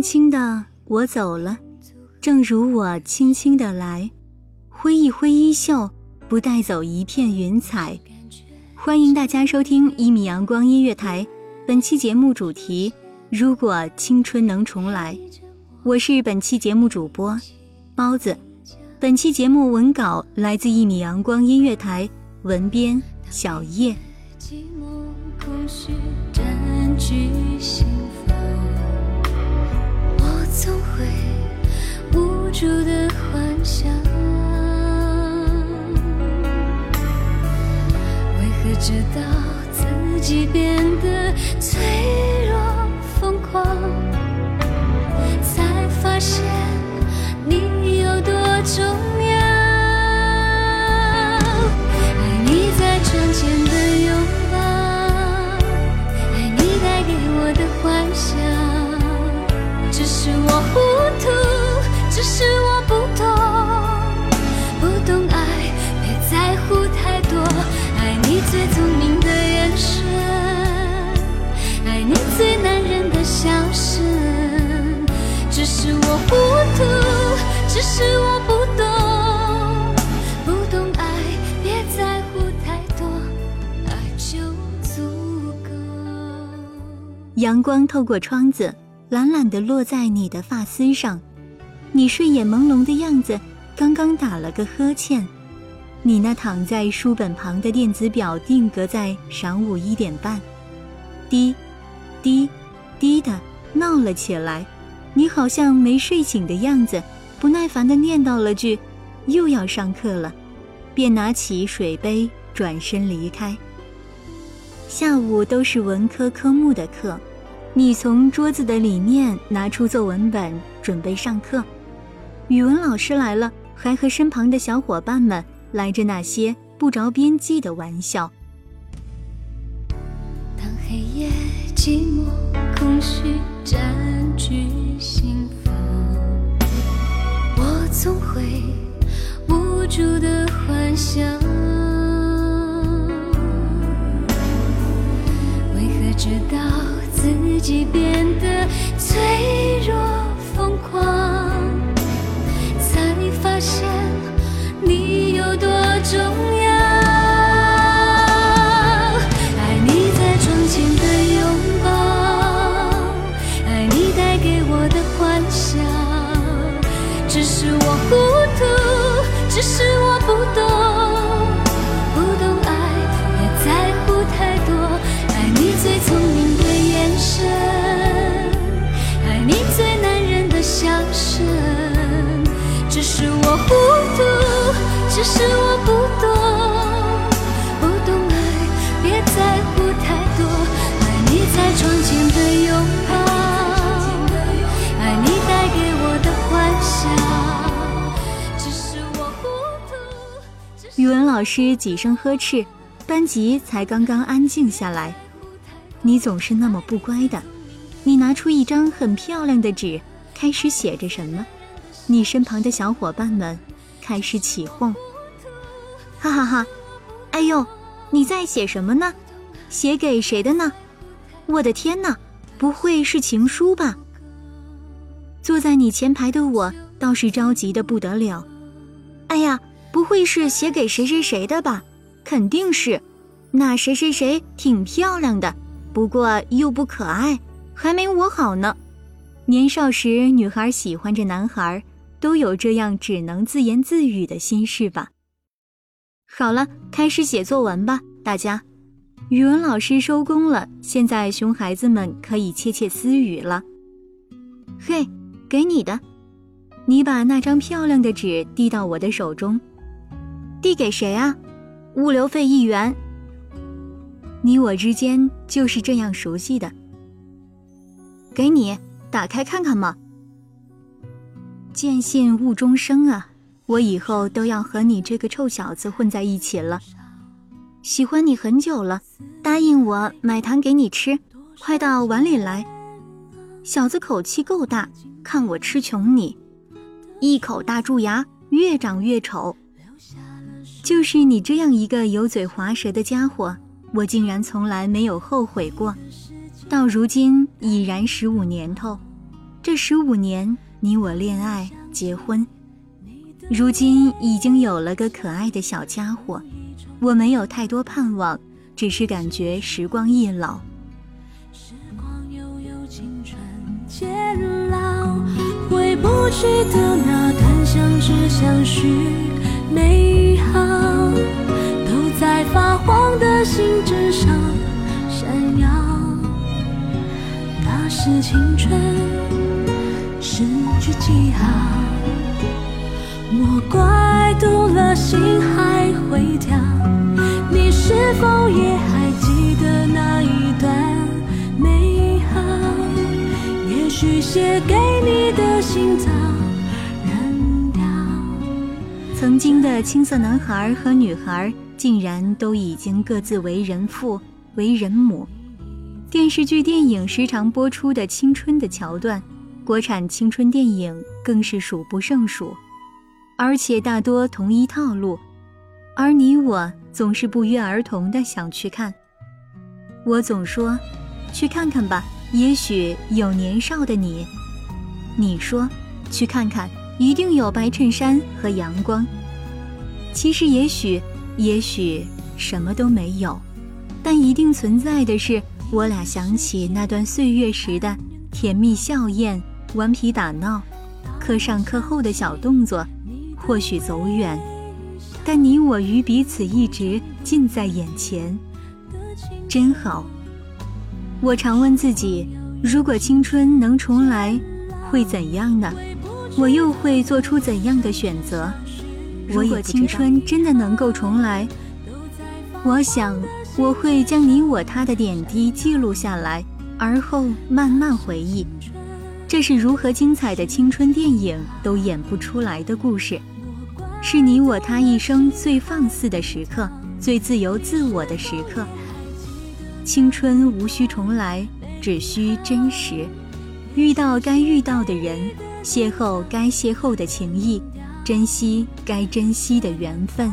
轻轻的，我走了，正如我轻轻的来，挥一挥衣袖，不带走一片云彩。欢迎大家收听一米阳光音乐台，本期节目主题：如果青春能重来。我是本期节目主播包子。本期节目文稿来自一米阳光音乐台，文编小叶。总住的幻想，为何知道自己变得脆弱疯狂，是我不懂，不懂爱，别在乎太多，爱就足够。阳光透过窗子。懒懒地落在你的发丝上，你睡眼朦胧的样子，刚刚打了个呵欠。你那躺在书本旁的电子表定格在晌午一点半，滴，滴，滴的闹了起来。你好像没睡醒的样子，不耐烦地念叨了句：“又要上课了。”便拿起水杯转身离开。下午都是文科科目的课。你从桌子的里面拿出作文本，准备上课。语文老师来了，还和身旁的小伙伴们来着那些不着边际的玩笑。当黑夜寂寞、空虚占据心，总会无助的幻想，为何直到。自己变得脆弱疯狂，才发现你有多重是我糊涂，只是我不懂，不懂爱，别在乎太多。爱你最聪明的眼神。爱你最男人的笑声，只是我糊涂，只是我文老师几声呵斥，班级才刚刚安静下来。你总是那么不乖的。你拿出一张很漂亮的纸，开始写着什么？你身旁的小伙伴们开始起哄，哈哈哈！哎呦，你在写什么呢？写给谁的呢？我的天哪，不会是情书吧？坐在你前排的我倒是着急的不得了。哎呀，不会是写给谁谁谁的吧？肯定是，那谁谁谁挺漂亮的，不过又不可爱，还没我好呢。年少时，女孩喜欢着男孩，都有这样只能自言自语的心事吧。好了，开始写作文吧，大家。语文老师收工了，现在熊孩子们可以窃窃私语了。嘿，给你的，你把那张漂亮的纸递到我的手中。递给谁啊？物流费一元。你我之间就是这样熟悉的。给你，打开看看嘛。见信误终生啊！我以后都要和你这个臭小子混在一起了。喜欢你很久了，答应我买糖给你吃，快到碗里来。小子口气够大，看我吃穷你！一口大蛀牙，越长越丑。就是你这样一个油嘴滑舌的家伙，我竟然从来没有后悔过。到如今已然十五年头，这十五年你我恋爱结婚，如今已经有了个可爱的小家伙。我没有太多盼望，只是感觉时光易老。时光悠悠，青春渐老，回不去的那段相知相许美是青春失去记号，莫怪读了心还会跳。你是否也还记得那一段美好？也许写给你的信早扔掉。曾经的青涩男孩和女孩，竟然都已经各自为人父、为人母。电视剧、电影时常播出的青春的桥段，国产青春电影更是数不胜数，而且大多同一套路。而你我。总是不约而同的想去看，我总说，去看看吧，也许有年少的你。你说，去看看，一定有白衬衫和阳光。其实，也许，也许什么都没有，但一定存在的是，我俩想起那段岁月时的甜蜜笑靥、顽皮打闹、课上课后的小动作，或许走远。但你我与彼此一直近在眼前，真好。我常问自己，如果青春能重来，会怎样呢？我又会做出怎样的选择？如果青春真的能够重来，我想我会将你我他的点滴记录下来，而后慢慢回忆。这是如何精彩的青春电影都演不出来的故事。是你我他一生最放肆的时刻，最自由自我的时刻。青春无需重来，只需真实。遇到该遇到的人，邂逅该邂逅的情谊，珍惜该珍惜的缘分。